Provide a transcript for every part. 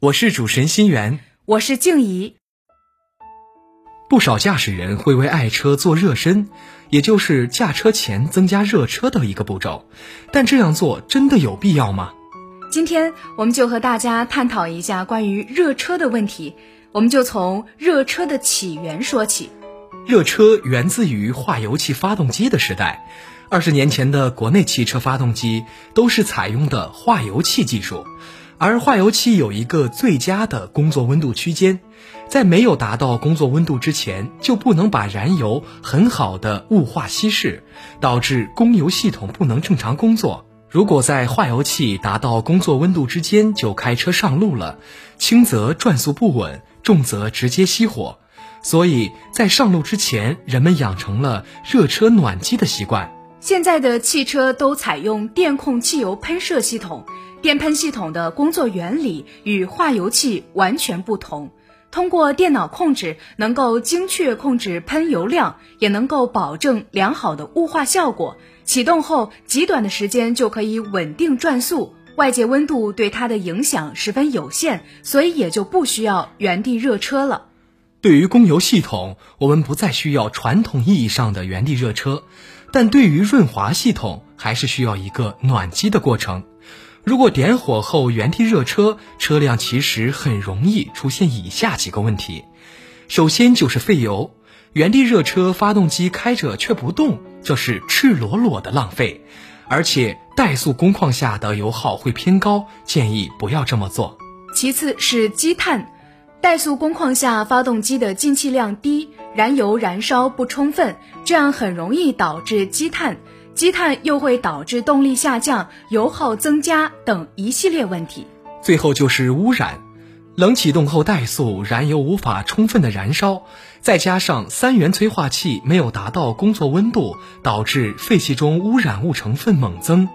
我是主持人心源。我是静怡。不少驾驶人会为爱车做热身，也就是驾车前增加热车的一个步骤。但这样做真的有必要吗？今天我们就和大家探讨一下关于热车的问题。我们就从热车的起源说起。热车源自于化油器发动机的时代。二十年前的国内汽车发动机都是采用的化油器技术，而化油器有一个最佳的工作温度区间，在没有达到工作温度之前，就不能把燃油很好的雾化稀释，导致供油系统不能正常工作。如果在化油器达到工作温度之间就开车上路了，轻则转速不稳，重则直接熄火。所以在上路之前，人们养成了热车暖机的习惯。现在的汽车都采用电控汽油喷射系统，电喷系统的工作原理与化油器完全不同。通过电脑控制，能够精确控制喷油量，也能够保证良好的雾化效果。启动后，极短的时间就可以稳定转速，外界温度对它的影响十分有限，所以也就不需要原地热车了。对于供油系统，我们不再需要传统意义上的原地热车，但对于润滑系统，还是需要一个暖机的过程。如果点火后原地热车，车辆其实很容易出现以下几个问题：首先就是费油，原地热车发动机开着却不动，这是赤裸裸的浪费，而且怠速工况下的油耗会偏高，建议不要这么做。其次是积碳。怠速工况下，发动机的进气量低，燃油燃烧不充分，这样很容易导致积碳，积碳又会导致动力下降、油耗增加等一系列问题。最后就是污染，冷启动后怠速，燃油无法充分的燃烧，再加上三元催化器没有达到工作温度，导致废气中污染物成分猛增。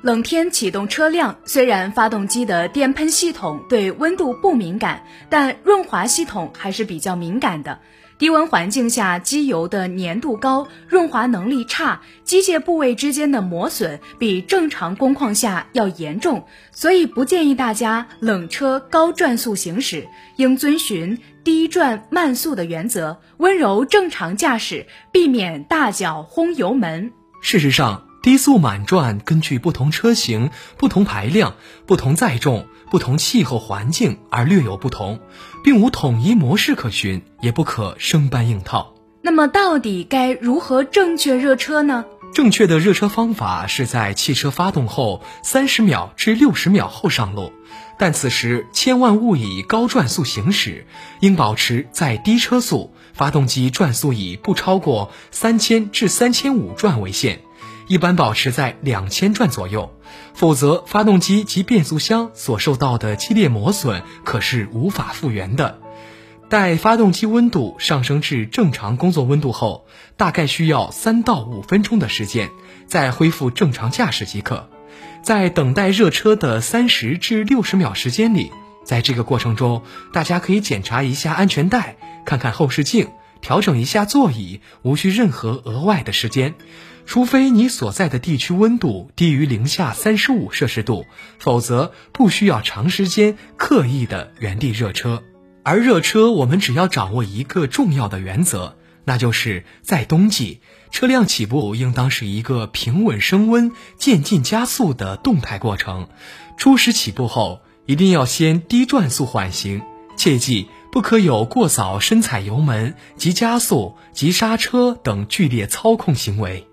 冷天启动车辆，虽然发动机的电喷系统对温度不敏感，但润滑系统还是比较敏感的。低温环境下，机油的粘度高，润滑能力差，机械部位之间的磨损比正常工况下要严重，所以不建议大家冷车高转速行驶，应遵循低转慢速的原则，温柔正常驾驶，避免大脚轰油门。事实上，低速满转根据不同车型、不同排量、不同载重、不同气候环境而略有不同，并无统一模式可循，也不可生搬硬套。那么，到底该如何正确热车呢？正确的热车方法是在汽车发动后三十秒至六十秒后上路，但此时千万勿以高转速行驶，应保持在低车速，发动机转速以不超过三千至三千五转为限。一般保持在两千转左右，否则发动机及变速箱所受到的激烈磨损可是无法复原的。待发动机温度上升至正常工作温度后，大概需要三到五分钟的时间，再恢复正常驾驶即可。在等待热车的三十至六十秒时间里，在这个过程中，大家可以检查一下安全带，看看后视镜，调整一下座椅，无需任何额外的时间。除非你所在的地区温度低于零下三十五摄氏度，否则不需要长时间刻意的原地热车。而热车，我们只要掌握一个重要的原则，那就是在冬季，车辆起步应当是一个平稳升温、渐进加速的动态过程。初始起步后，一定要先低转速缓行，切记不可有过早深踩油门、急加速、急刹车等剧烈操控行为。